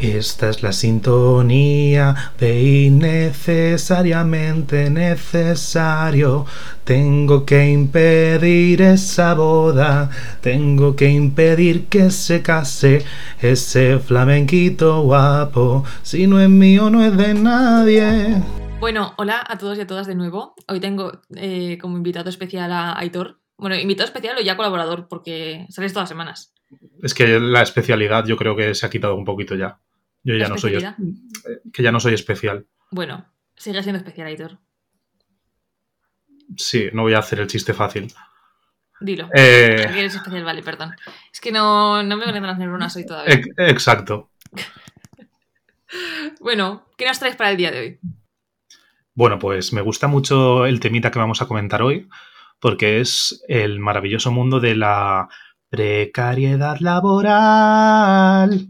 Esta es la sintonía de innecesariamente necesario. Tengo que impedir esa boda. Tengo que impedir que se case ese flamenquito guapo. Si no es mío, no es de nadie. Bueno, hola a todos y a todas de nuevo. Hoy tengo eh, como invitado especial a Aitor. Bueno, invitado especial o ya colaborador, porque sales todas las semanas. Es que la especialidad yo creo que se ha quitado un poquito ya. Yo ya no soy. Que ya no soy especial. Bueno, sigue siendo especial, Aitor. Sí, no voy a hacer el chiste fácil. Dilo. Eh, eres especial, vale, perdón. Es que no, no me conectan las neuronas hoy todavía. Exacto. bueno, ¿qué nos traes para el día de hoy? Bueno, pues me gusta mucho el temita que vamos a comentar hoy, porque es el maravilloso mundo de la precariedad laboral.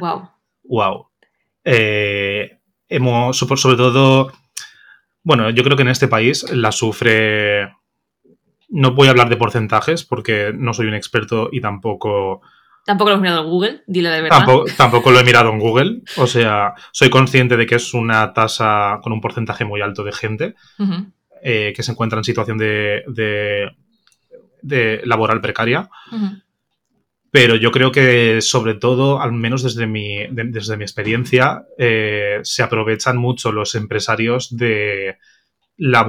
Wow wow. Eh, hemos, sobre todo, bueno, yo creo que en este país la sufre, no voy a hablar de porcentajes porque no soy un experto y tampoco... Tampoco lo he mirado en Google, dile de verdad. Tampoco, lo he mirado en Google. O sea, soy consciente de que es una tasa con un porcentaje muy alto de gente eh, que se encuentra en situación de, de, laboral precaria. Pero yo creo que sobre todo, al menos desde mi, desde mi experiencia, eh, se aprovechan mucho los empresarios de la,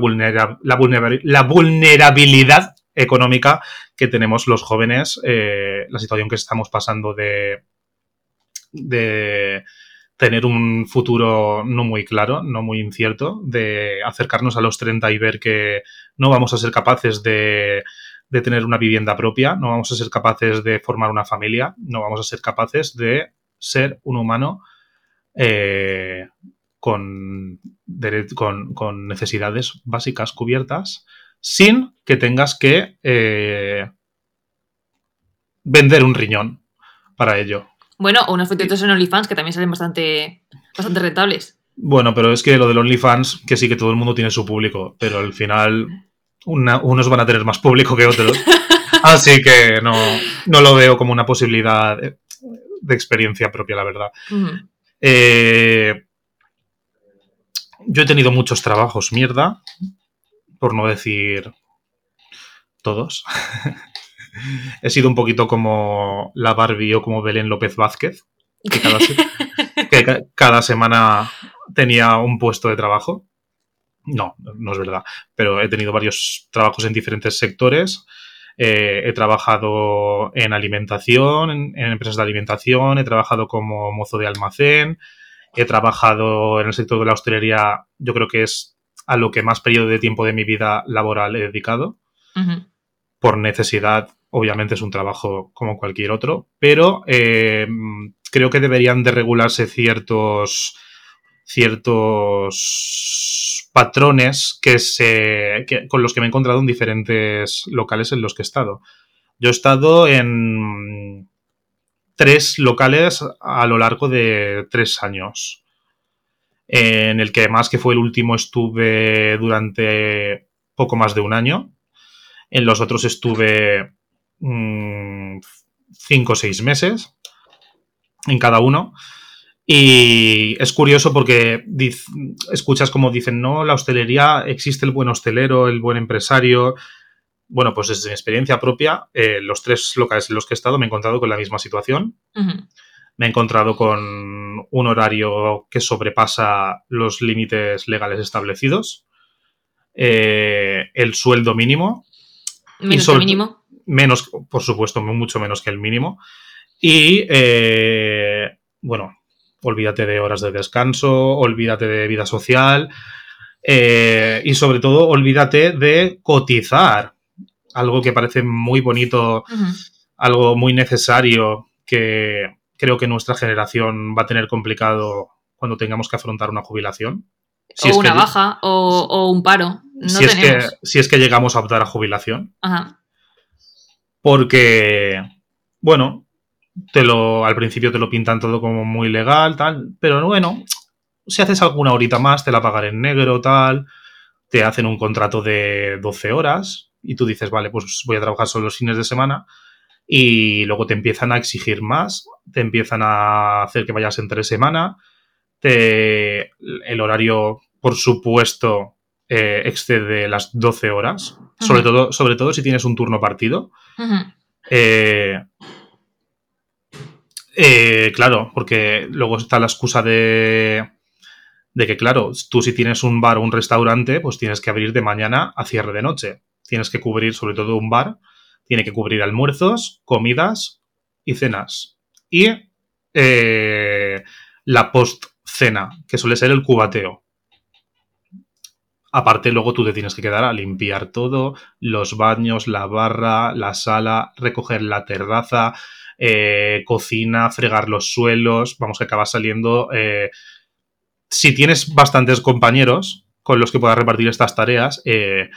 la, vulnerabilidad económica que tenemos los jóvenes, eh, la situación que estamos pasando de, de tener un futuro no muy claro, no muy incierto, de acercarnos a los 30 y ver que no vamos a ser capaces de tener una vivienda propia, no vamos a ser capaces de formar una familia, no vamos a ser capaces de ser un humano eh, con, con, necesidades básicas cubiertas sin que tengas que eh, vender un riñón para ello. Bueno, o unos fotitos en OnlyFans que también salen bastante, bastante rentables. Bueno, pero es que lo del OnlyFans, que sí que todo el mundo tiene su público, pero al final unos van a tener más público que otros. Así que no, lo veo como una posibilidad de, experiencia propia, la verdad. Eh, yo he tenido muchos trabajos mierda, por no decir todos. he sido un poquito como la Barbie o como Belén López Vázquez, que cada semana tenía un puesto de trabajo. No, no es verdad. Pero he tenido varios trabajos en diferentes sectores. Eh, he trabajado en alimentación, en, empresas de alimentación, he trabajado como mozo de almacén, he trabajado en el sector de la hostelería, yo creo que es a lo que más periodo de tiempo de mi vida laboral he dedicado. Por necesidad, obviamente es un trabajo como cualquier otro, pero eh, creo que deberían de regularse ciertos ciertos patrones que se, con los que me he encontrado en diferentes locales en los que he estado. Yo he estado en tres locales a lo largo de tres años. En el que más que fue el último estuve durante poco más de un año. En los otros estuve mm, cinco o seis meses en cada uno. Y es curioso porque escuchas como dicen, no, la hostelería, existe el buen hostelero, el buen empresario. Bueno, pues desde mi experiencia propia, eh, los tres locales en los que he estado me he encontrado con la misma situación. Me he encontrado con un horario que sobrepasa los límites legales establecidos. Eh, el sueldo mínimo. Menos que el mínimo. Menos, por supuesto, mucho menos que el mínimo. Y eh, bueno, olvídate de horas de descanso, olvídate de vida social eh, y sobre todo olvídate de cotizar, algo que parece muy bonito, algo muy necesario que creo que nuestra generación va a tener complicado cuando tengamos que afrontar una jubilación. o una baja o, un paro. Si, Es que, si es que llegamos a optar a jubilación. Porque, bueno, te lo, al principio te lo pintan todo como muy legal, tal, pero bueno, si haces alguna horita más, te la pagan en negro, tal, te hacen un contrato de 12 horas y tú dices, vale, pues voy a trabajar solo los fines de semana y luego te empiezan a exigir más, te empiezan a hacer que vayas entre semana, te, el horario, por supuesto, eh, excede las 12 horas, sobre, todo, sobre todo si tienes un turno partido. Eh, eh, claro, porque luego está la excusa de, de que, claro, tú si tienes un bar o un restaurante, pues tienes que abrir de mañana a cierre de noche. Tienes que cubrir, sobre todo un bar, tiene que cubrir almuerzos, comidas y cenas. Y eh, la post-cena, que suele ser el cubateo. Aparte, luego tú te tienes que quedar a limpiar todo, los baños, la barra, la sala, recoger la terraza, eh, cocina, fregar los suelos. Vamos, que acabas saliendo. eh, si tienes bastantes compañeros con los que puedas repartir estas tareas, eh,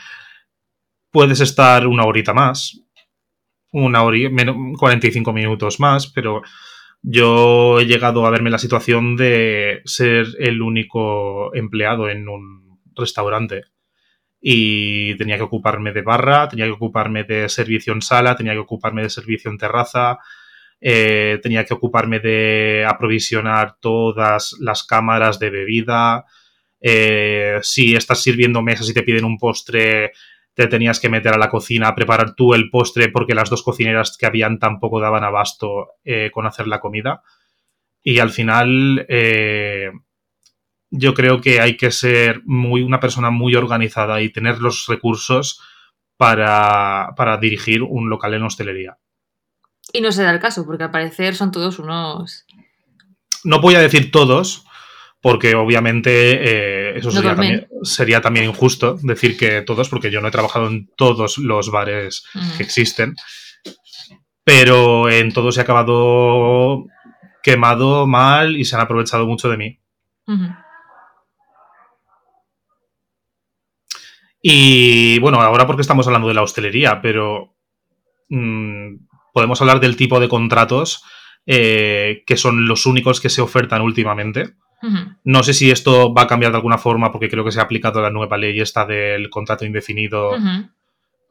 puedes estar una horita más, una hora, 45 minutos más, pero yo he llegado a verme la situación de ser el único empleado en un restaurante. Y tenía que ocuparme de barra, tenía que ocuparme de servicio en sala, tenía que ocuparme de servicio en terraza, eh, tenía que ocuparme de aprovisionar todas las cámaras de bebida. eh, si estás sirviendo mesas y te piden un postre, te tenías que meter a la cocina a preparar tú el postre porque las dos cocineras que habían tampoco daban abasto eh, con hacer la comida. Y al final, yo creo que hay que ser muy, una persona muy organizada y tener los recursos para, para dirigir un local en hostelería. Y no se da el caso, porque al parecer son todos unos. No voy a decir todos, porque obviamente eh, eso sería también, sería también injusto decir que todos, porque yo no he trabajado en todos los bares Mm. que existen. Pero en todos he acabado quemado mal y se han aprovechado mucho de mí. Ujú. Y bueno, ahora porque estamos hablando de la hostelería, pero mm, podemos hablar del tipo de contratos eh, que son los únicos que se ofertan últimamente. No sé si esto va a cambiar de alguna forma porque creo que se ha aplicado la nueva ley esta del contrato indefinido.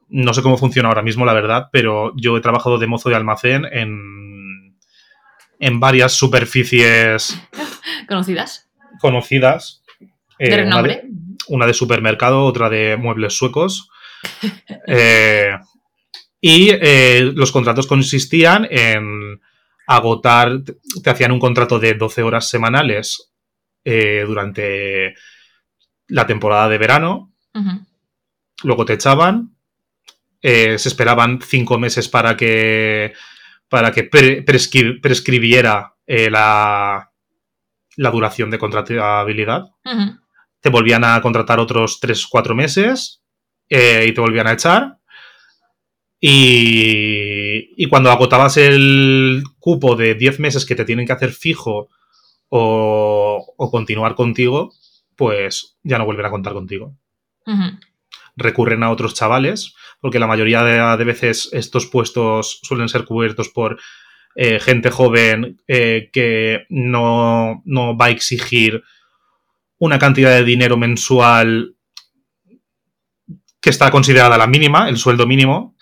No sé cómo funciona ahora mismo, la verdad, pero yo he trabajado de mozo de almacén en, en varias superficies ¿Conocidas? conocidas. ¿De una, renombre? Una de supermercado, otra de muebles suecos. Eh, y eh, los contratos consistían en agotar, te hacían un contrato de 12 horas semanales eh, durante la temporada de verano, luego te echaban, se esperaban cinco meses para que, para que pre- prescri- prescribiera la, la duración de contratabilidad. Te volvían a contratar otros 3-4 meses eh, y te volvían a echar. Y, y cuando agotabas el cupo de 10 meses que te tienen que hacer fijo o, o continuar contigo, pues ya no vuelven a contar contigo recurren a otros chavales, porque la mayoría de, de veces estos puestos suelen ser cubiertos por eh, gente joven eh, que no, no va a exigir una cantidad de dinero mensual que está considerada la mínima, el sueldo mínimo.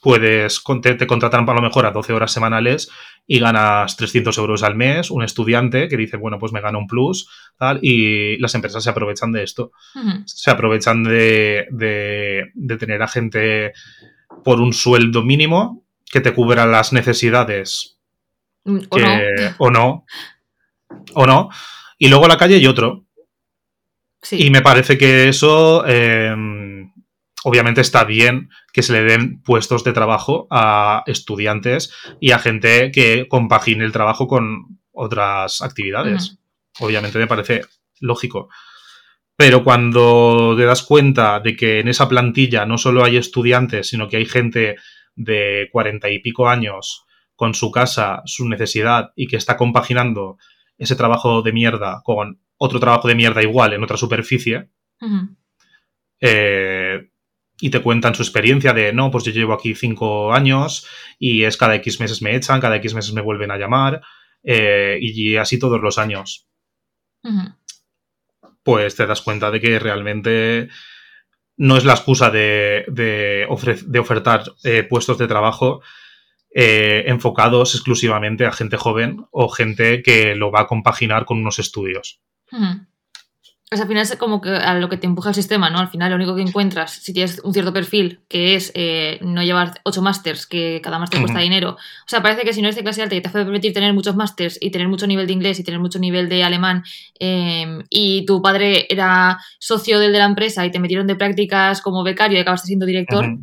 Puedes, te, te contratan a lo mejor a 12 horas semanales y ganas 300 euros al mes. Un estudiante que dice, bueno, pues me gano un plus, tal, y las empresas se aprovechan de esto se aprovechan de, de- de tener a gente por un sueldo mínimo que te cubra las necesidades Mm, ¿O que- no? o no o no y luego a la calle hay otro Sí. y me parece que eso eh, obviamente está bien que se le den puestos de trabajo a estudiantes y a gente que compagine el trabajo con otras actividades obviamente me parece lógico. Pero cuando te das cuenta de que en esa plantilla no solo hay estudiantes, sino que hay gente de cuarenta y pico años con su casa, su necesidad y que está compaginando ese trabajo de mierda con otro trabajo de mierda igual en otra superficie, eh, y te cuentan su experiencia de, no, pues yo llevo aquí cinco años y es cada X meses me echan, cada X meses me vuelven a llamar, eh, y así todos los años pues te das cuenta de que realmente no es la excusa de, de, ofre- de ofertar eh, puestos de trabajo eh, enfocados exclusivamente a gente joven o gente que lo va a compaginar con unos estudios. Ujú. Pues al final es como que a lo que te empuja el sistema, ¿no? Al final lo único que encuentras, si tienes un cierto perfil, que es eh, no llevar ocho másters, que cada máster cuesta Ujú. dinero. O sea, parece que si no eres de clase alta y te puede permitir tener muchos másters y tener mucho nivel de inglés y tener mucho nivel de alemán, eh, y tu padre era socio del de la empresa y te metieron de prácticas como becario y acabaste siendo director,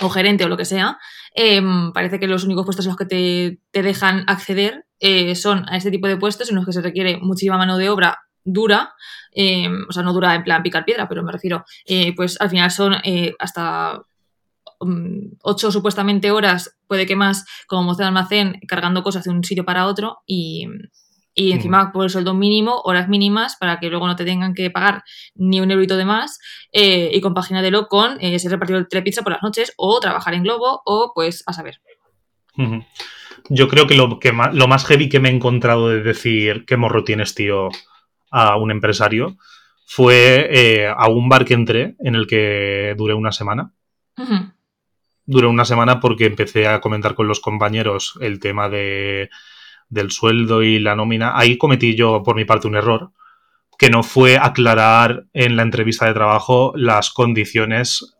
o gerente o lo que sea, eh, parece que los únicos puestos en los que te, te dejan acceder eh, son a este tipo de puestos en los que se requiere muchísima mano de obra dura, eh, o sea, no dura en plan picar piedra, pero me refiero, eh, pues al final son eh, hasta mm, ocho supuestamente horas, puede que más, como mozo de almacén, cargando cosas de un sitio para otro y, y encima por el sueldo mínimo, horas mínimas, para que luego no te tengan que pagar ni un eurito de más eh, y compagínatelo con ser repartido de telepizza por las noches o trabajar en Globo o pues a saber. Yo creo que lo, que ma- lo más heavy que me he encontrado de decir qué morro tienes, tío, a un empresario fue eh, a un bar que entré en el que duré una semana. Ujú. Duré una semana porque empecé a comentar con los compañeros el tema de, del sueldo y la nómina. Ahí cometí yo, por mi parte, un error, que no fue aclarar en la entrevista de trabajo las condiciones.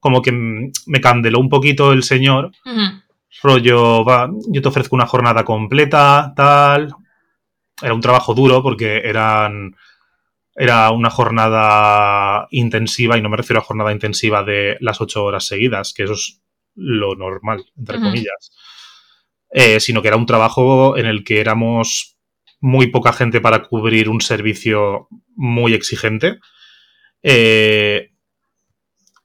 Como que me candeló un poquito el señor rollo, va, yo te ofrezco una jornada completa, tal. Era un trabajo duro porque eran, era una jornada intensiva, y no me refiero a jornada intensiva de las ocho horas seguidas, que eso es lo normal, entre comillas. Eh, sino que era un trabajo en el que éramos muy poca gente para cubrir un servicio muy exigente. Eh,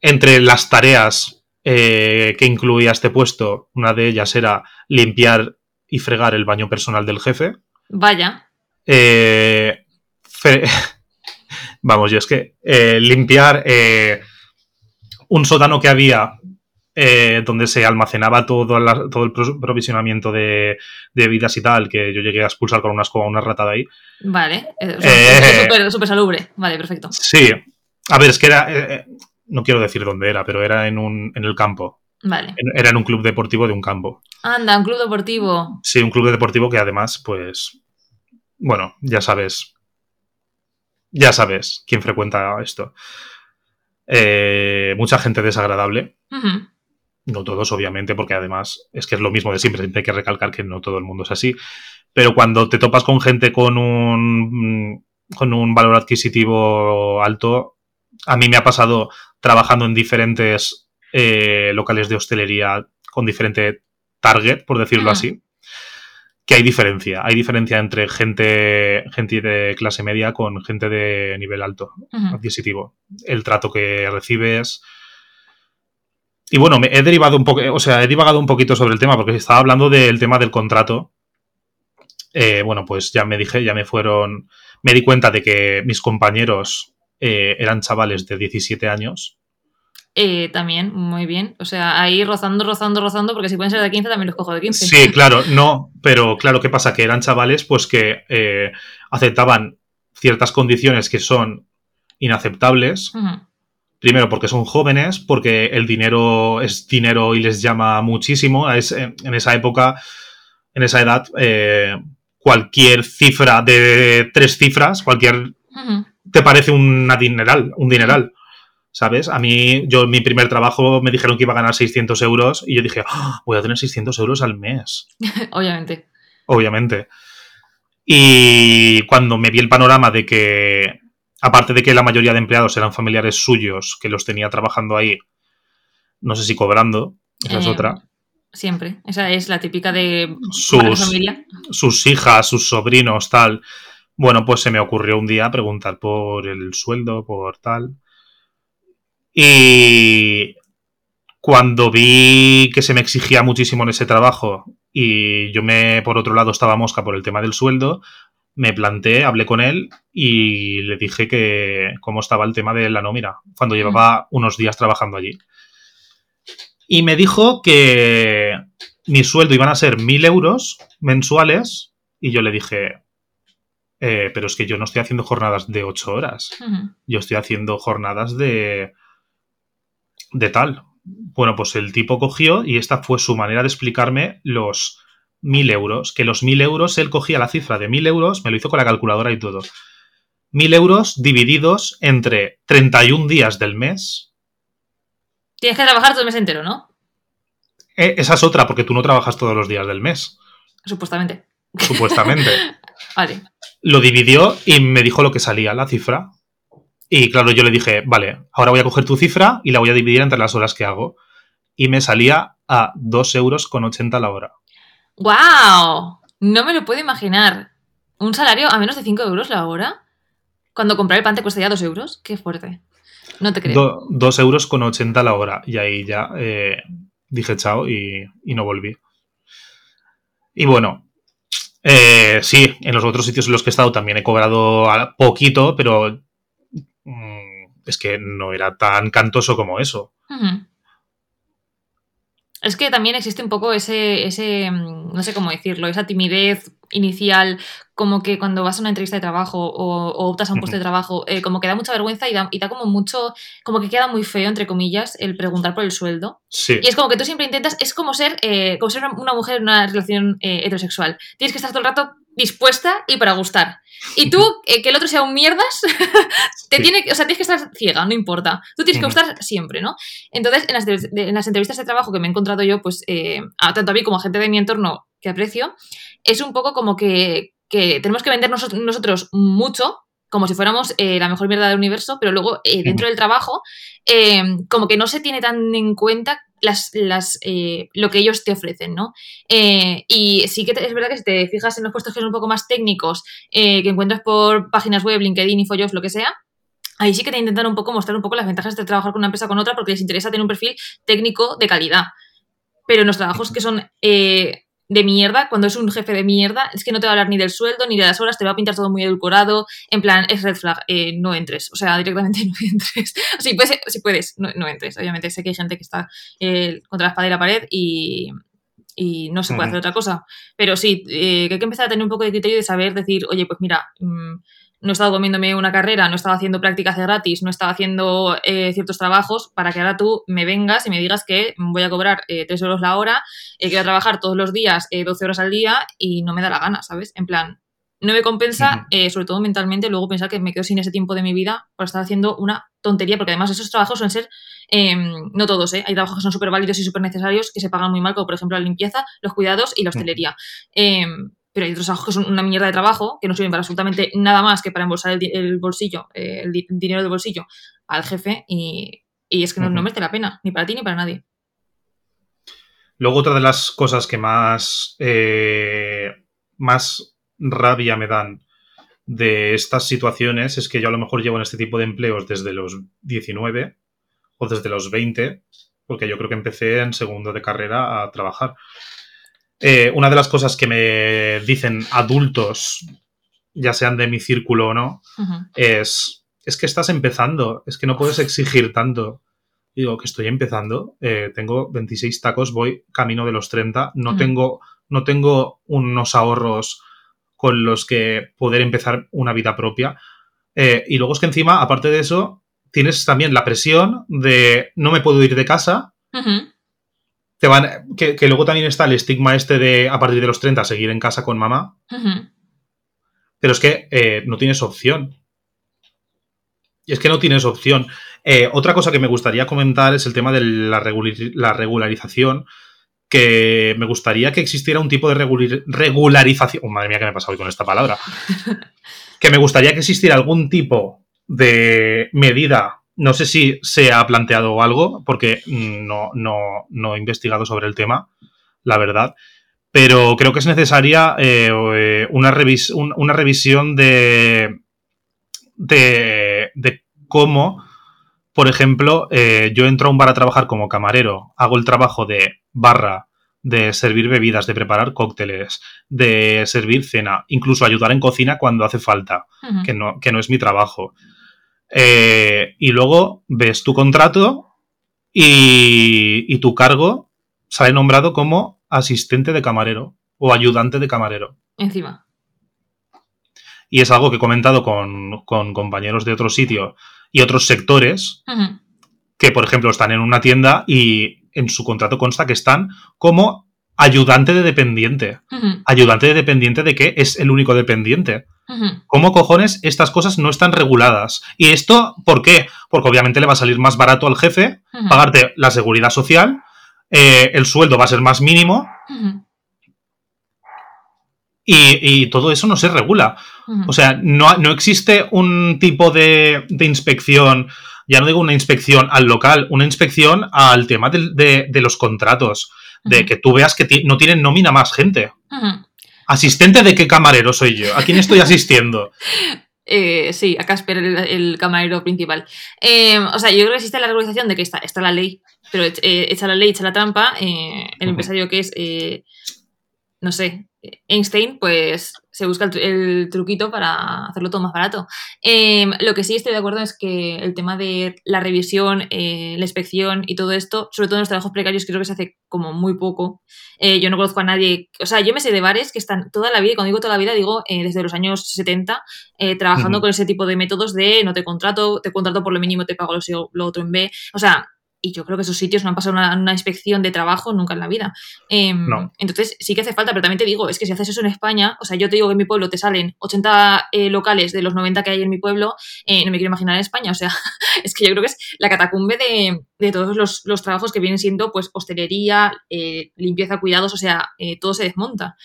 entre las tareas eh, que incluía este puesto, una de ellas era limpiar y fregar el baño personal del jefe. Vaya. Eh, Vamos, yo es que eh, limpiar eh, un sótano que había eh, donde se almacenaba todo, la- todo el pro- provisionamiento de, de bebidas y tal, que yo llegué a expulsar con una escoba una rata de ahí. Vale. O sea, súper- salubre. Vale, perfecto. Sí, a ver, es que era, no quiero decir dónde era, pero era en, un, en el campo. Vale. En- Era en un club deportivo de un campo. Anda, un club deportivo. Sí, un club deportivo que además, pues, bueno, ya sabes, ya sabes quién frecuenta esto. Eh, mucha gente desagradable, no todos obviamente, porque además es que es lo mismo de siempre, siempre hay que recalcar que no todo el mundo es así, pero cuando te topas con gente con un, con un valor adquisitivo alto, a mí me ha pasado trabajando en diferentes eh, locales de hostelería con diferente target, por decirlo así, que hay diferencia. Hay diferencia entre gente, gente de clase media con gente de nivel alto adquisitivo. El trato que recibes. Y bueno, me he derivado un poco, o sea, he divagado un poquito sobre el tema porque estaba hablando del tema del contrato. Eh, bueno, pues ya me dije, ya me fueron. Me di cuenta de que mis compañeros eh, eran chavales de 17 años. Eh, también, muy bien. O sea, ahí rozando, rozando, rozando, porque si pueden ser de 15, también los cojo de 15. Sí, claro, no, pero claro, ¿qué pasa? Que eran chavales pues que eh, aceptaban ciertas condiciones que son inaceptables. Primero, porque son jóvenes, porque el dinero es dinero y les llama muchísimo. Es, en en esa época, en esa edad, eh, cualquier cifra de tres cifras, cualquier te parece una dineral, un dineral. ¿Sabes? A mí, yo en mi primer trabajo me dijeron que iba a ganar 600 euros y yo dije, "Ah, voy a tener 600 euros al mes Obviamente. obviamente. Y cuando me vi el panorama de que, aparte de que la mayoría de empleados eran familiares suyos, que los tenía trabajando ahí, no sé si cobrando, esa es Eh, otra, Siempre. Esa es la típica de Sus- familia. sus hijas, sus sobrinos, tal. Bueno, pues se me ocurrió un día preguntar por el sueldo, por tal. Y cuando vi que se me exigía muchísimo en ese trabajo y yo me, por otro lado, estaba mosca por el tema del sueldo, me planté, hablé con él y le dije que cómo estaba el tema de la nómina, cuando llevaba unos días trabajando allí. Y me dijo que mi sueldo iban a ser mil euros mensuales y yo le dije, "Eh, pero es que yo no estoy haciendo jornadas de ocho horas, yo estoy haciendo jornadas de, de tal, Bueno, pues el tipo cogió y esta fue su manera de explicarme los mil euros. Que los mil euros, él cogía la cifra de mil euros, me lo hizo con la calculadora y todo. Mil euros divididos entre 31 días del mes. Tienes que trabajar todo el mes entero, ¿no? Eh, esa es otra, porque tú no trabajas todos los días del mes. Supuestamente. Supuestamente. vale. Lo dividió y me dijo lo que salía, la cifra. Y claro, yo le dije, vale, ahora voy a coger tu cifra y la voy a dividir entre las horas que hago. Y me salía a 2 euros con 80 la hora. ¡Wow! No me lo puedo imaginar. ¿Un salario a menos de 5 euros la hora? Cuando comprar el pan te cuesta ya 2 euros. Qué fuerte. No te creo. 2 euros con 80 la hora. Y ahí ya eh, dije chao y, no volví. Y bueno, eh, sí, en los otros sitios en los que he estado también he cobrado poquito, pero es que no era tan cantoso como eso. Es que también existe un poco ese, ese, mm, no sé cómo decirlo, esa timidez inicial, como que cuando vas a una entrevista de trabajo o, optas a un puesto de trabajo, eh, como que da mucha vergüenza y da, y da, como mucho, como que queda muy feo, entre comillas, el preguntar por el sueldo. Sí. Y es como que tú siempre intentas, es como ser, eh, como ser una mujer en una relación eh, heterosexual. Tienes que estar todo el rato dispuesta y para gustar. Y tú, eh, que el otro sea un mierdas, te tiene, o sea, tienes que estar ciega, no importa. Tú tienes que gustar siempre, ¿no? Entonces, en las, entrevistas de trabajo que me he encontrado yo, pues, eh, tanto a mí como a gente de mi entorno que aprecio, es un poco como que, tenemos que vender nosotros mucho como si fuéramos eh, la mejor mierda del universo, pero luego dentro del trabajo, como que no se tiene tan en cuenta las, eh, lo que ellos te ofrecen, ¿no? Eh, y sí que es verdad que si te fijas en los puestos que son un poco más técnicos, eh, que encuentras por páginas web, LinkedIn, InfoJobs, lo que sea, ahí sí que te intentan un poco mostrar un poco las ventajas de trabajar con una empresa con otra porque les interesa tener un perfil técnico de calidad. Pero en los trabajos que son de mierda, cuando es un jefe de mierda, es que no te va a hablar ni del sueldo ni de las horas, te va a pintar todo muy edulcorado, en plan, es red flag, eh, no entres, o sea, directamente no entres. si puedes, si puedes no, entres, obviamente sé que hay gente que está eh, contra la espada y la pared y, no se puede hacer otra cosa, pero sí, eh, que hay que empezar a tener un poco de criterio de saber decir, oye, pues mira, mm, no he estado comiéndome una carrera, no estaba haciendo prácticas de gratis, no estaba haciendo eh, ciertos trabajos para que ahora tú me vengas y me digas que voy a cobrar eh, 3 euros la hora, eh, que voy a trabajar todos los días 12 eh, horas al día y no me da la gana, ¿sabes? En plan, no me compensa, sobre todo mentalmente, luego pensar que me quedo sin ese tiempo de mi vida por estar haciendo una tontería, porque además esos trabajos suelen ser, em, no todos, hay trabajos que son súper válidos y súper necesarios que se pagan muy mal, como por ejemplo la limpieza, los cuidados y la hostelería. Pero hay otros trabajos que son una mierda de trabajo, que no sirven para absolutamente nada más que para embolsar el, bolsillo, eh, el dinero del bolsillo al jefe y, es que no, merece la pena, ni para ti ni para nadie. Luego otra de las cosas que más, eh, más rabia me dan de estas situaciones es que yo a lo mejor llevo en este tipo de empleos desde los 19 o desde los 20, porque yo creo que empecé en segundo de carrera a trabajar. Eh, una de las cosas que me dicen adultos, ya sean de mi círculo o no, es, es que estás empezando, es que no puedes exigir tanto. Digo que estoy empezando, eh, tengo 26 tacos, voy camino de los 30, no, tengo, no tengo unos ahorros con los que poder empezar una vida propia. Eh, y luego es que encima, aparte de eso, tienes también la presión de no me puedo ir de casa van, que, luego también está el estigma este de a partir de los 30 seguir en casa con mamá. Pero es que eh, no tienes opción. Y es que no tienes opción. Eh, otra cosa que me gustaría comentar es el tema de la, regularización. Que me gustaría que existiera un tipo de regularización. Oh, madre mía, ¿qué me pasa hoy con esta palabra? que me gustaría que existiera algún tipo de medida no sé si se ha planteado algo, porque no, no, he investigado sobre el tema, la verdad. Pero creo que es necesaria eh, una, una, revisión de, de, cómo, por ejemplo, eh, yo entro a un bar a trabajar como camarero, hago el trabajo de barra, de servir bebidas, de preparar cócteles, de servir cena, incluso ayudar en cocina cuando hace falta, que, no, que no es mi trabajo. Eh, y luego ves tu contrato y, tu cargo sale nombrado como asistente de camarero o ayudante de camarero. Encima. Y es algo que he comentado con, compañeros de otro sitio y otros sectores. que, por ejemplo, están en una tienda y en su contrato consta que están como ayudante de dependiente. ¿Ayudante de dependiente de qué? Es el único dependiente. ¿Cómo cojones estas cosas no están reguladas? ¿Y esto por qué? Porque obviamente le va a salir más barato al jefe pagarte la seguridad social, eh, el sueldo va a ser más mínimo y, y todo eso no se regula. O sea, no, no existe un tipo de, de inspección, ya no digo una inspección al local, una inspección al tema de, de los contratos, de que tú veas que no tienen nómina más gente. ¿Asistente de qué camarero soy yo? ¿A quién estoy asistiendo? Eh, sí, a Casper, el, el camarero principal. Eh, o sea, yo creo que existe la regularización de que está, está la ley, pero eh, echa la ley, echa la trampa. eh, el empresario que es, eh, no sé, Einstein, pues se busca el, el truquito para hacerlo todo más barato. Eh, lo que sí estoy de acuerdo es que el tema de la revisión, eh, la inspección y todo esto, sobre todo en los trabajos precarios, creo que se hace como muy poco. Eh, yo no conozco a nadie, o sea, yo me sé de bares que están toda la vida, y cuando digo toda la vida, digo eh, desde los años 70, eh, trabajando con ese tipo de métodos de no te contrato, te contrato por lo mínimo, te pago lo otro en B. O sea, y yo creo que esos sitios no han pasado una, una inspección de trabajo nunca en la vida. Em, No. Entonces sí que hace falta, pero también te digo, es que si haces eso en España, o sea, yo te digo que en mi pueblo te salen 80 eh, locales de los 90 que hay en mi pueblo, eh, no me quiero imaginar en España, o sea, es que yo creo que es la catacumbe de, de todos los, los trabajos que vienen siendo pues hostelería, eh, limpieza, cuidados, o sea, eh, todo se desmonta.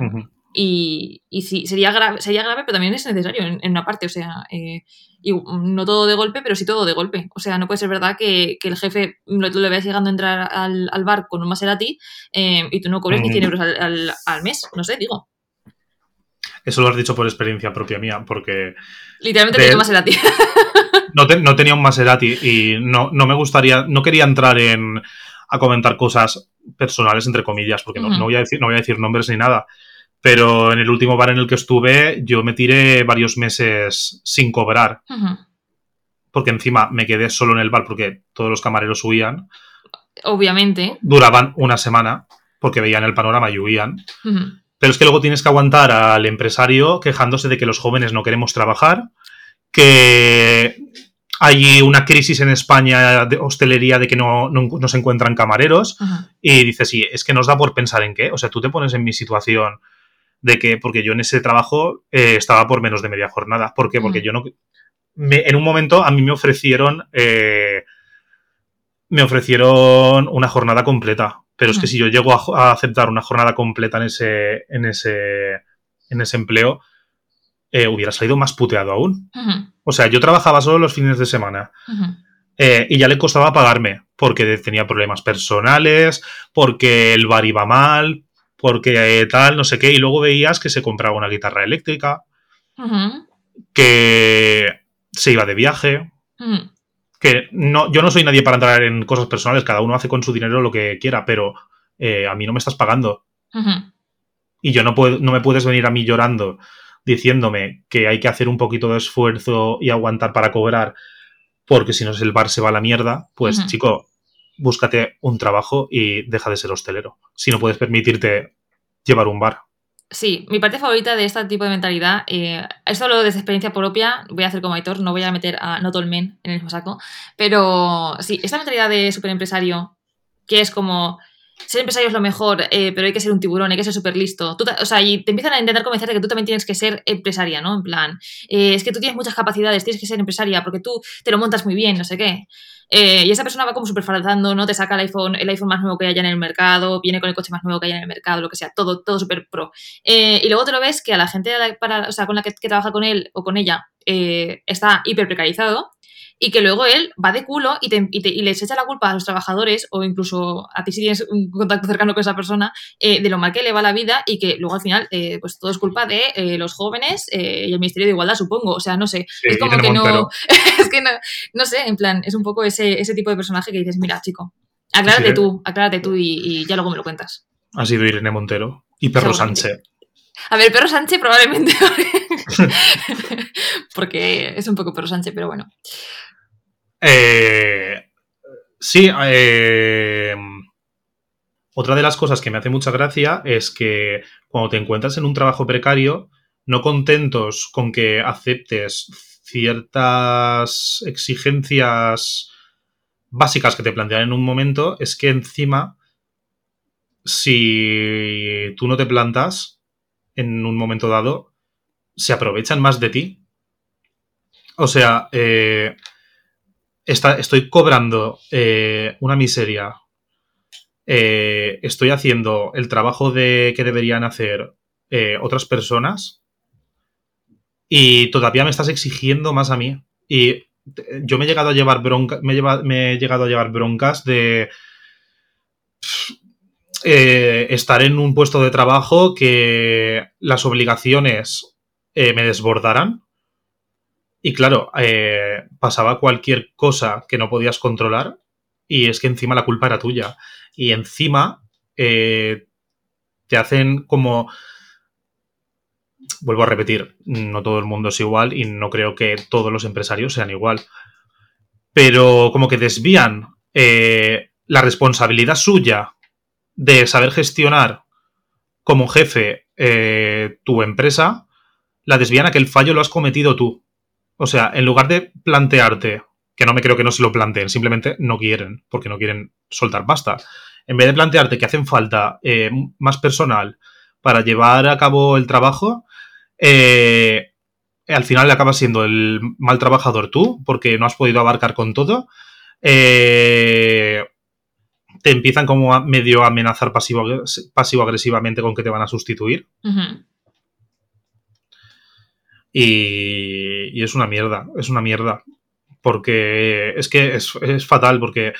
Ujú. Y, y sí, sería grave, sería grave, pero también es necesario en, en una parte. O sea, eh, y no todo de golpe, pero sí todo de golpe. O sea, no puede ser verdad que, que el jefe lo, le veas llegando a entrar al, al bar con un Maserati eh, y tú no cobres ni Ujú. 100 euros al, al- al mes. No sé, digo. Eso lo has dicho por experiencia propia mía, porque Literalmente tenía un Maserati. no, te- no tenía un Maserati y no, no me gustaría, no quería entrar en a comentar cosas personales, entre comillas, porque no, no voy a decir, no voy a decir nombres ni nada. Pero en el último bar en el que estuve, yo me tiré varios meses sin cobrar, porque encima me quedé solo en el bar porque todos los camareros huían. Obviamente. Duraban una semana, porque veían el panorama y huían. Pero es que luego tienes que aguantar al empresario quejándose de que los jóvenes no queremos trabajar, que hay una crisis en España de hostelería de que no, no- no se encuentran camareros, y dices, sí, es que nos da por pensar en qué. O sea, tú te pones en mi situación de que, porque yo en ese trabajo eh, estaba por menos de media jornada. ¿Por qué? Porque Ujú. yo no. me- en un momento a mí me ofrecieron. eh, me ofrecieron una jornada completa. Pero es que Ujú. si yo llego a, aceptar una jornada completa en ese, en ese, en ese empleo, eh, hubiera salido más puteado aún. O sea, yo trabajaba solo los fines de semana. Eh, y ya le costaba pagarme, porque tenía problemas personales, porque el bar iba mal, porque eh, tal, no sé qué, y luego veías que se compraba una guitarra eléctrica, que se iba de viaje, que no, yo no soy nadie para entrar en cosas personales, cada uno hace con su dinero lo que quiera, pero eh, a mí no me estás pagando. Y yo no, puedo, no me puedes venir a mí llorando diciéndome que hay que hacer un poquito de esfuerzo y aguantar para cobrar, porque si no el bar se va a la mierda, pues chico, búscate un trabajo y deja de ser hostelero. Si no puedes permitirte llevar un bar. Sí, mi parte favorita de este tipo de mentalidad, eh, esto lo desde experiencia propia, voy a hacer como Aitor, no voy a meter a Not All Men en el mismo saco, pero sí, esta mentalidad de superempresario, que es como, ser empresario es lo mejor, eh, pero hay que ser un tiburón, hay que ser súper listo. O sea, y te empiezan a intentar convencer que tú también tienes que ser empresaria, ¿no? En plan, eh, es que tú tienes muchas capacidades, tienes que ser empresaria porque tú te lo montas muy bien, no sé qué. Eh, y esa persona va como súper farazando, ¿no? Te saca el iPhone, el iPhone más nuevo que haya en el mercado, viene con el coche más nuevo que haya en el mercado, lo que sea, todo, todo súper pro. Y luego te lo ves que a la gente para, o sea, con la que, que trabaja con él o con ella está hiper precarizado y que luego él va de culo y, te- y te- y les echa la culpa a los trabajadores o incluso a ti si tienes un contacto cercano con esa persona eh, de lo mal que le va la vida y que luego al final eh, pues todo es culpa de eh, los jóvenes y el Ministerio de Igualdad supongo, o sea, no sé, Sí, es como que no, es que no, no sé, en plan, es un poco ese, ese tipo de personaje que dices, mira chico, aclárate Sí, tú, aclárate tú y, y ya luego me lo cuentas. Ha sido Irene Montero y Perro. Sánchez. A ver, Perro Sánchez probablemente. Porque es un poco Sánchez, pero bueno. Eh, sí, eh, otra de las cosas que me hace mucha gracia es que cuando te encuentras en un trabajo precario, no contentos con que aceptes ciertas exigencias básicas que te plantean en un momento es que encima, si tú no te plantas en un momento dado, se aprovechan más de ti. O sea, eh, estoy cobrando eh, una miseria. Eh, estoy haciendo el trabajo de, que deberían hacer otras personas y todavía me estás exigiendo más a mí. Y yo me he llegado a llevar bronca, me, me he llegado a llevar broncas de estar en un puesto de trabajo que las obligaciones me desbordaran y claro, eh, pasaba cualquier cosa que no podías controlar y es que encima la culpa era tuya. Y encima eh, te hacen como... Vuelvo a repetir, no todo el mundo es igual y no creo que todos los empresarios sean igual. Pero como que desvían eh, la responsabilidad suya de saber gestionar como jefe tu empresa, la desvían a que el fallo lo has cometido tú. O sea, en lugar de plantearte, que no me creo que no se lo planteen, simplemente no quieren, porque no quieren soltar pasta. En vez de plantearte que hacen falta eh, más personal para llevar a cabo el trabajo, eh, al final acabas siendo el mal trabajador tú, porque no has podido abarcar con todo. Eh, te empiezan como a medio amenazar pasivo-agresivamente con que te van a sustituir. Y, es una mierda, es una mierda. Porque es que es, fatal, porque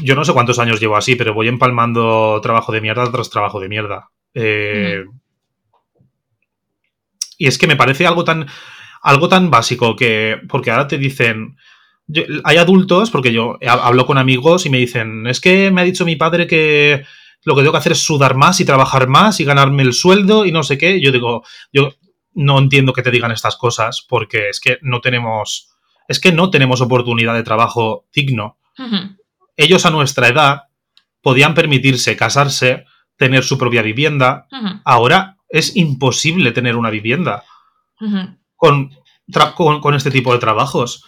yo no sé cuántos años llevo así, pero voy empalmando trabajo de mierda tras trabajo de mierda. Eh, y es que me parece algo tan, algo tan básico que, porque ahora te dicen, hay adultos, porque yo hablo con amigos y me dicen, es que me ha dicho mi padre que lo que tengo que hacer es sudar más y trabajar más y ganarme el sueldo y no sé qué. Yo digo, yo no entiendo que te digan estas cosas porque es que no tenemos, es que no tenemos oportunidad de trabajo digno. Ellos a nuestra edad podían permitirse casarse, tener su propia vivienda. Ahora es imposible tener una vivienda con, con, este tipo de trabajos.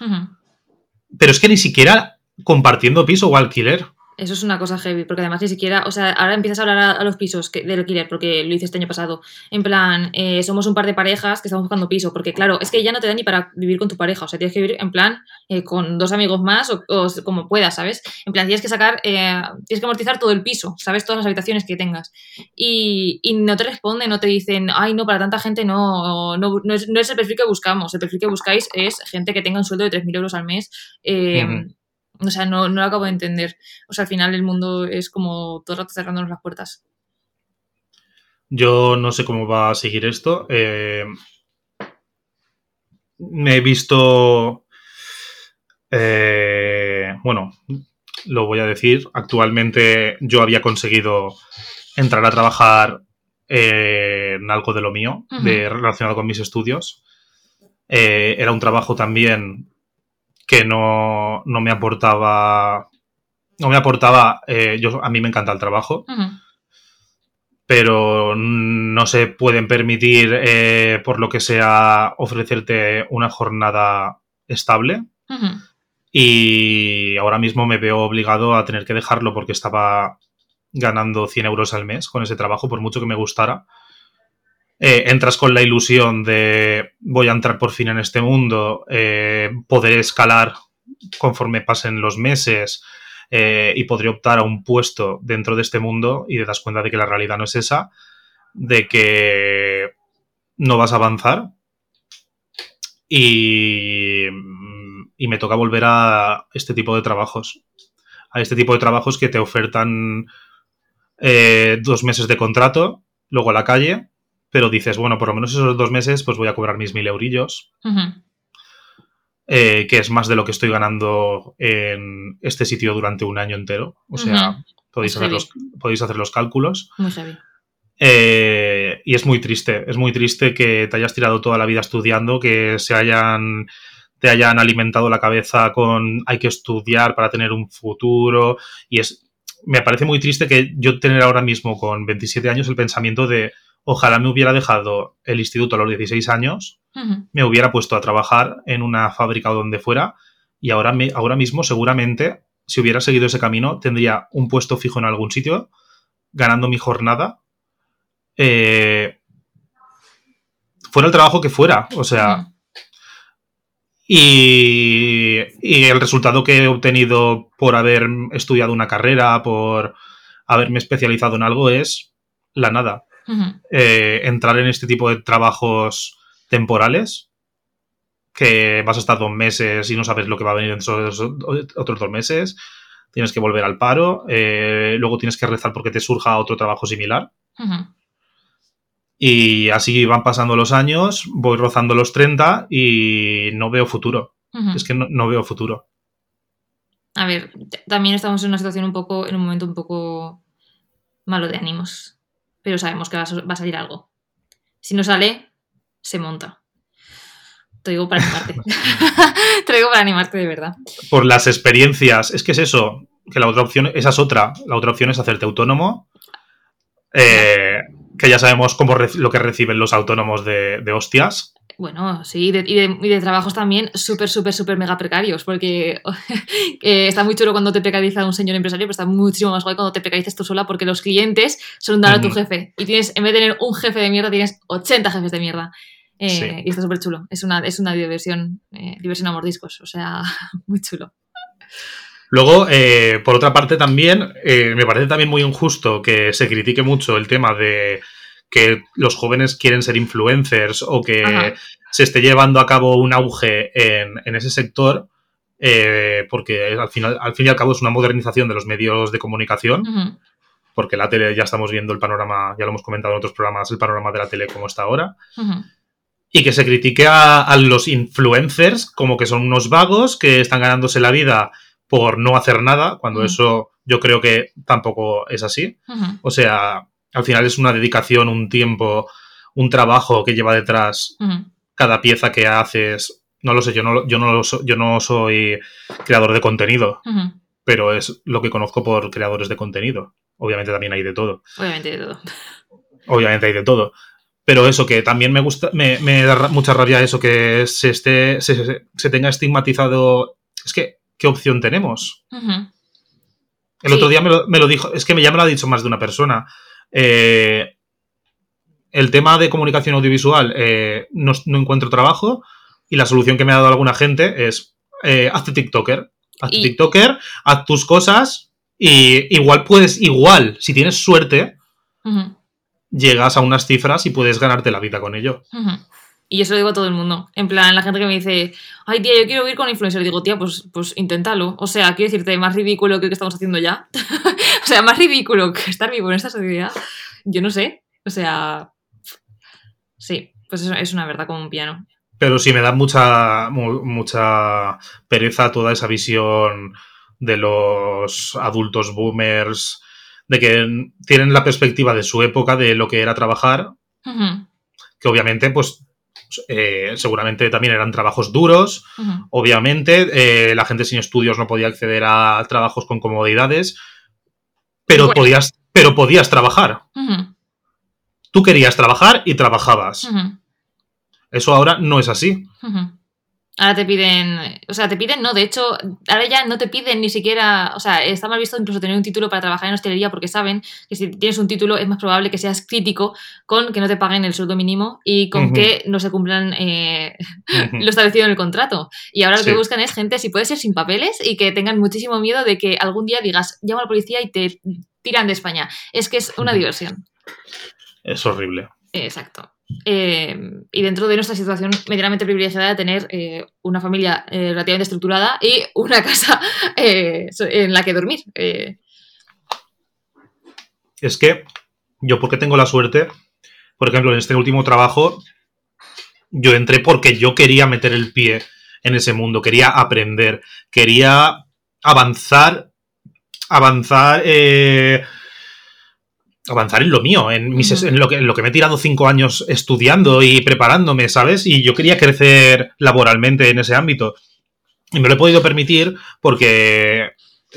Pero es que ni siquiera compartiendo piso o alquiler. Eso es una cosa heavy, porque además ni siquiera, o sea, ahora empiezas a hablar a, los pisos que, del alquiler, porque lo hice este año pasado. En plan, eh, somos un par de parejas que estamos buscando piso, porque claro, es que ya no te da ni para vivir con tu pareja, o sea, tienes que vivir en plan eh, con dos amigos más o, como puedas, ¿sabes? En plan, tienes que sacar, eh, tienes que amortizar todo el piso, ¿sabes? Todas las habitaciones que tengas. Y, y no te responden, no te dicen, ay, no, para tanta gente no, no, no, es, no es el perfil que buscamos, el perfil que buscáis es gente que tenga un sueldo de 3.000 euros al mes. Eh, o sea, no, no lo acabo de entender. O sea, al final el mundo es como todo el rato cerrándonos las puertas. Yo no sé cómo va a seguir esto. Eh, me he visto. Eh, bueno, lo voy a decir. Actualmente yo había conseguido entrar a trabajar en algo de lo mío, de, relacionado con mis estudios. Eh, era un trabajo también que no, me aportaba. No me aportaba. Eh, yo, a mí me encanta el trabajo. Pero no se pueden permitir, eh, por lo que sea, ofrecerte una jornada estable. Y ahora mismo me veo obligado a tener que dejarlo porque estaba ganando 100 euros al mes con ese trabajo, por mucho que me gustara. Eh, entras con la ilusión de voy a entrar por fin en este mundo, eh, poder escalar conforme pasen los meses eh, y podré optar a un puesto dentro de este mundo y te das cuenta de que la realidad no es esa, de que no vas a avanzar. Y, y me toca volver a este tipo de trabajos, a este tipo de trabajos que te ofertan dos meses de contrato, luego a la calle pero dices, bueno, por lo menos esos dos meses pues voy a cobrar mis mil eurillos, eh, que es más de lo que estoy ganando en este sitio durante un año entero. O sea, podéis, hacer los, podéis hacer los cálculos. Muy. Eh, y es muy triste, es muy triste que te hayas tirado toda la vida estudiando, que se hayan te hayan alimentado la cabeza con hay que estudiar para tener un futuro y es me parece muy triste que yo tener ahora mismo con 27 años el pensamiento de Ojalá me hubiera dejado el instituto a los 16 años, me hubiera puesto a trabajar en una fábrica o donde fuera y ahora, me- ahora mismo seguramente, si hubiera seguido ese camino, tendría un puesto fijo en algún sitio, ganando mi jornada, eh, fuera el trabajo que fuera. O sea, y, y el resultado que he obtenido por haber estudiado una carrera, por haberme especializado en algo, es la nada. Eh, entrar en este tipo de trabajos temporales, que vas a estar dos meses y no sabes lo que va a venir en esos otros dos meses, tienes que volver al paro, eh, luego tienes que rezar porque te surja otro trabajo similar. Y así van pasando los años, voy rozando los 30 y no veo futuro. Es que no, no veo futuro. A ver, también estamos en una situación un poco, en un momento un poco malo de ánimos. Pero sabemos que va a, va a salir algo. Si no sale, se monta. Te digo para animarte. Te digo para animarte de verdad. Por las experiencias, es que es eso, que la otra opción, esa es otra. La otra opción es hacerte autónomo. eh, que ya sabemos cómo lo que reciben los autónomos de, de hostias. Bueno, sí, de- y, de, y de trabajos también súper, súper, súper mega precarios, porque eh, está muy chulo cuando te precariza un señor empresario, pero está muchísimo más guay cuando te precarizas tú sola, porque los clientes son dar a tu jefe. Y tienes, en vez de tener un jefe de mierda, tienes 80 jefes de mierda. Eh, Sí. Y está súper chulo. Es una, es una diversión, eh, diversión a mordiscos, o sea, muy chulo. Luego, eh, por otra parte, también eh, me parece también muy injusto que se critique mucho el tema de que los jóvenes quieren ser influencers o que Ajá. se esté llevando a cabo un auge en, en ese sector, eh, porque al, final, al fin y al cabo es una modernización de los medios de comunicación, porque la tele ya estamos viendo el panorama, ya lo hemos comentado en otros programas, el panorama de la tele como está ahora. Y que se critique a, a los influencers como que son unos vagos que están ganándose la vida por no hacer nada, cuando eso yo creo que tampoco es así. O sea, al final es una dedicación, un tiempo, un trabajo que lleva detrás cada pieza que haces. No lo sé, yo no, yo no, lo so- yo no soy creador de contenido, pero es lo que conozco por creadores de contenido. Obviamente también hay de todo. Obviamente de todo. Obviamente hay de todo. Pero eso que también me gusta, me, me da mucha rabia eso que se esté, se, se tenga estigmatizado. Es que, ¿qué opción tenemos? El Sí. otro día me lo, me lo dijo, es que ya me lo ha dicho más de una persona. Eh, el tema de comunicación audiovisual, eh, no, no encuentro trabajo y la solución que me ha dado alguna gente es, eh, hazte TikToker. Hazte Y- TikToker, haz tus cosas y igual puedes, igual, si tienes suerte, llegas a unas cifras y puedes ganarte la vida con ello. Y se lo digo a todo el mundo. En plan, la gente que me dice, ay, tía, yo quiero ir con influencer. Digo, tía, pues, pues inténtalo. O sea, quiero decirte, más ridículo que lo que estamos haciendo ya. o sea, más ridículo que estar vivo en esta sociedad. Yo no sé. O sea, sí, pues es, es una verdad como un piano. Pero sí me da mucha, mu- mucha pereza toda esa visión de los adultos boomers, de que tienen la perspectiva de su época de lo que era trabajar, que obviamente, pues, eh, seguramente también eran trabajos duros, obviamente, eh, la gente sin estudios no podía acceder a trabajos con comodidades, pero, Bueno. podías, pero podías trabajar. Tú querías trabajar y trabajabas. Eso ahora no es así. Ahora te piden, o sea, te piden, no, de hecho, ahora ya no te piden ni siquiera, o sea, está mal visto incluso tener un título para trabajar en hostelería porque saben que si tienes un título es más probable que seas crítico con que no te paguen el sueldo mínimo y con que no se cumplan eh, lo establecido en el contrato. Y ahora lo que buscan es gente, si puede ser sin papeles y que tengan muchísimo miedo de que algún día digas, llamo a la policía y te tiran de España. Es que es una diversión. Es horrible. Exacto. Eh, y dentro de nuestra situación medianamente privilegiada de tener eh, una familia eh, relativamente estructurada y una casa en la que dormir. Es que yo porque tengo la suerte, por ejemplo, en este último trabajo, yo entré porque yo quería meter el pie en ese mundo, quería aprender, quería avanzar, avanzar, avanzar en lo mío, en, mis- en lo, que, en lo que me he tirado cinco años estudiando y preparándome, ¿sabes? Y yo quería crecer laboralmente en ese ámbito. Y me lo he podido permitir porque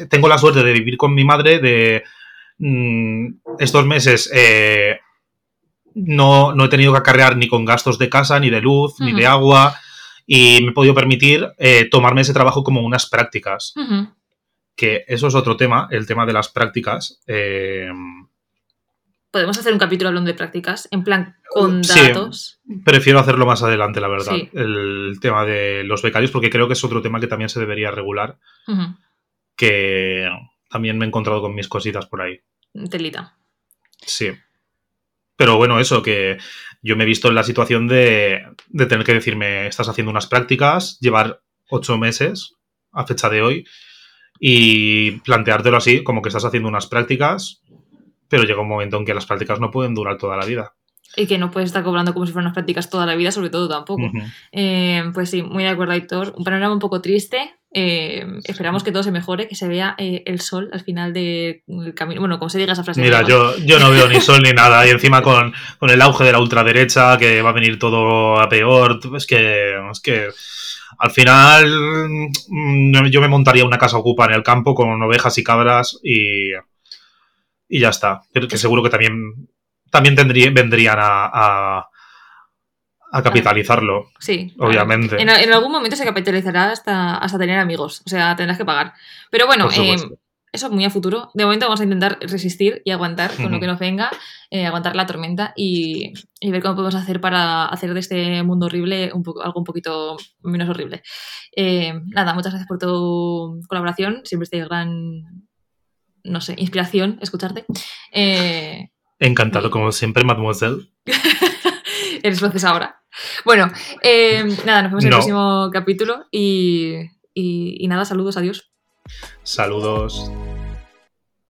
tengo la suerte de vivir con mi madre, de mm, estos meses eh, no, no he tenido que acarrear ni con gastos de casa, ni de luz, ni de agua. y me he podido permitir eh, tomarme ese trabajo como unas prácticas. Que eso es otro tema, el tema de las prácticas. eh, Podemos hacer un capítulo hablando de prácticas, en plan con Sí. datos. prefiero hacerlo más adelante, la verdad, Sí. el tema de los becarios, porque creo que es otro tema que también se debería regular, que también me he encontrado con mis cositas por ahí. Telita. Sí. Pero bueno, eso, que yo me he visto en la situación de, de tener que decirme, estás haciendo unas prácticas, llevar ocho meses a fecha de hoy y planteártelo así, como que estás haciendo unas prácticas, pero llega un momento en que las prácticas no pueden durar toda la vida. Y que no puedes estar cobrando como si fueran unas prácticas toda la vida, sobre todo tampoco. Ujú. Eh, pues sí, muy de acuerdo, Héctor. Un panorama un poco triste. Eh, esperamos que todo se mejore, que se vea eh, el sol al final del camino. Bueno, como se diga esa frase. Mira, yo, yo no veo ni sol ni nada, y encima con, con el auge de la ultraderecha, que va a venir todo a peor, es que, es que al final mm, yo me montaría una casa ocupa en el campo con ovejas y cabras y, y ya está. Que seguro que también, también tendría, vendrían a, a, a capitalizarlo, Sí. obviamente. En, en algún momento se capitalizará hasta, hasta tener amigos. O sea, tendrás que pagar. Pero bueno, eh, eso es muy a futuro. De momento vamos a intentar resistir y aguantar con lo que nos venga, eh, aguantar la tormenta y, y ver cómo podemos hacer para hacer de este mundo horrible un poco, algo un poquito menos horrible. Eh, nada, muchas gracias por tu colaboración. Siempre es de gran, no sé, inspiración escucharte. Eh, Encantado, como siempre, mademoiselle. eres francesa ahora. Bueno, eh, nada, nos vemos en el próximo capítulo y, y, y nada, saludos, adiós. Saludos.